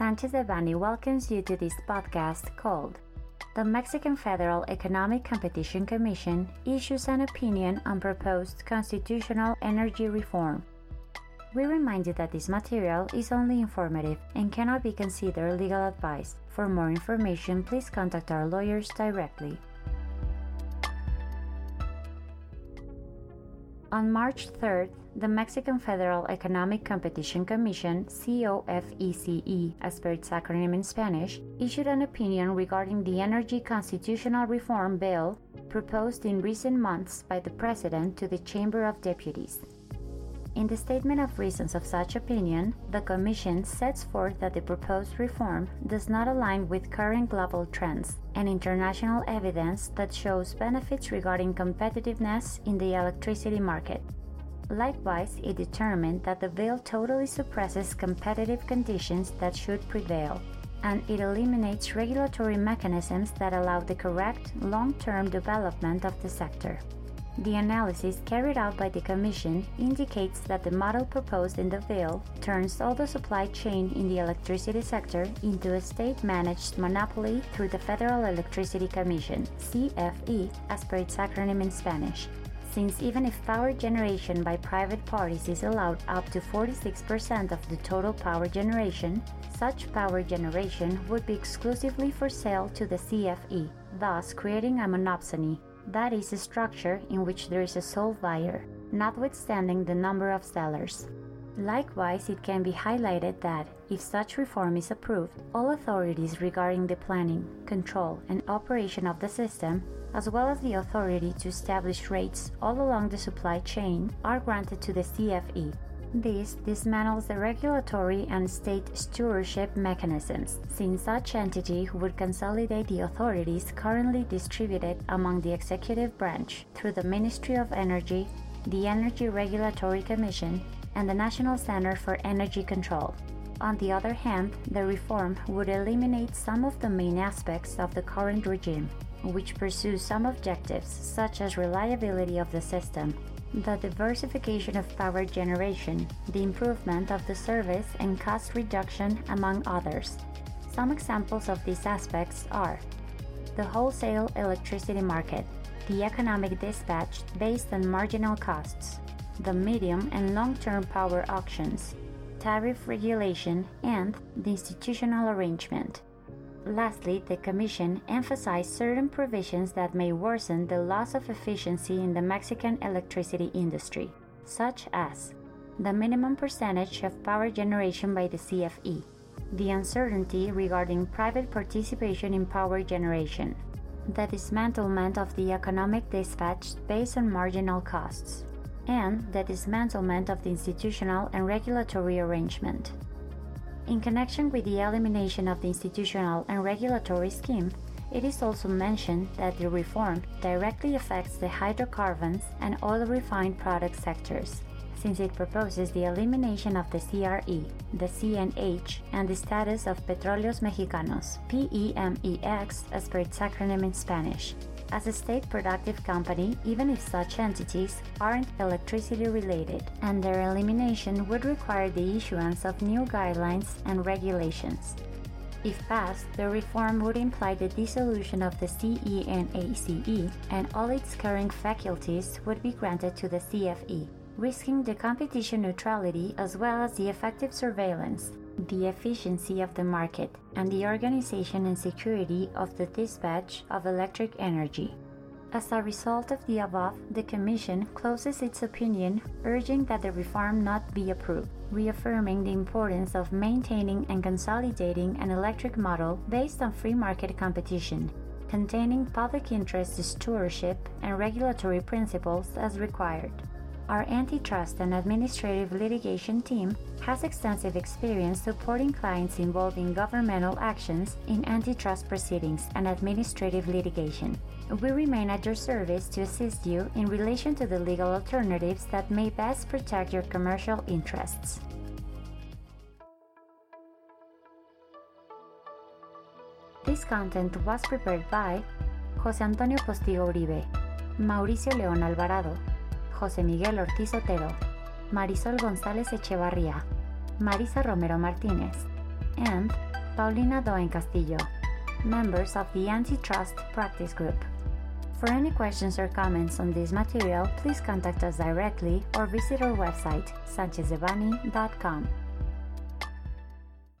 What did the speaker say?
Sanchez Devanny welcomes you to this podcast called The Mexican Federal Economic Competition Commission issues an opinion on proposed constitutional energy reform. We remind you that this material is only informative and cannot be considered legal advice. For more information, please contact our lawyers directly. On March 3rd, the Mexican Federal Economic Competition Commission, COFECE, as per its acronym in Spanish, issued an opinion regarding the energy constitutional reform bill proposed in recent months by the President to the Chamber of Deputies. In the statement of reasons of such opinion, the Commission sets forth that the proposed reform does not align with current global trends and international evidence that shows benefits regarding competitiveness in the electricity market. Likewise, it determined that the bill totally suppresses competitive conditions that should prevail, and it eliminates regulatory mechanisms that allow the correct long term development of the sector. The analysis carried out by the Commission indicates that the model proposed in the bill turns all the supply chain in the electricity sector into a state managed monopoly through the Federal Electricity Commission, CFE, as per its acronym in Spanish. Since even if power generation by private parties is allowed up to 46% of the total power generation, such power generation would be exclusively for sale to the CFE, thus creating a monopsony that is a structure in which there is a sole buyer, notwithstanding the number of sellers. Likewise, it can be highlighted that, if such reform is approved, all authorities regarding the planning, control, and operation of the system, as well as the authority to establish rates all along the supply chain, are granted to the CFE, this dismantles the regulatory and state stewardship mechanisms, since such entity would consolidate the authorities currently distributed among the executive branch through the Ministry of Energy, the Energy Regulatory Commission, and the National Center for Energy Control. On the other hand, the reform would eliminate some of the main aspects of the current regime, which pursues some objectives such as reliability of the system, the diversification of power generation, the improvement of the service, and cost reduction, among others. Some examples of these aspects are the wholesale electricity market, the economic dispatch based on marginal costs, the medium and long term power auctions, tariff regulation, and the institutional arrangement. Lastly, the Commission emphasized certain provisions that may worsen the loss of efficiency in the Mexican electricity industry, such as the minimum percentage of power generation by the CFE, the uncertainty regarding private participation in power generation, the dismantlement of the economic dispatch based on marginal costs, and the dismantlement of the institutional and regulatory arrangement. In connection with the elimination of the institutional and regulatory scheme, it is also mentioned that the reform directly affects the hydrocarbons and oil refined product sectors, since it proposes the elimination of the CRE, the CNH, and the status of Petróleos Mexicanos, PEMEX as per its acronym in Spanish, as a state productive company even if such entities aren't electricity related, and their elimination would require the issuance of new guidelines and regulations. If passed, the reform would imply the dissolution of the CENACE and all its current faculties would be granted to the CFE, risking the competition neutrality as well as the effective surveillance, the efficiency of the market, and the organization and security of the dispatch of electric energy. As a result of the above, the Commission closes its opinion urging that the reform not be approved, reaffirming the importance of maintaining and consolidating an electric model based on free market competition, containing public interest stewardship and regulatory principles as required. Our antitrust and administrative litigation team has extensive experience supporting clients involved in governmental actions in antitrust proceedings and administrative litigation. We remain at your service to assist you in relation to the legal alternatives that may best protect your commercial interests. This content was prepared by José Antonio Postigo Uribe, Mauricio León Alvarado, José Miguel Ortiz Otero, Marisol González Echevarría, Marisa Romero Martínez, and Paulina Doen Castillo, members of the Antitrust Practice Group. For any questions or comments on this material, please contact us directly or visit our website, sanchezdevanny.com.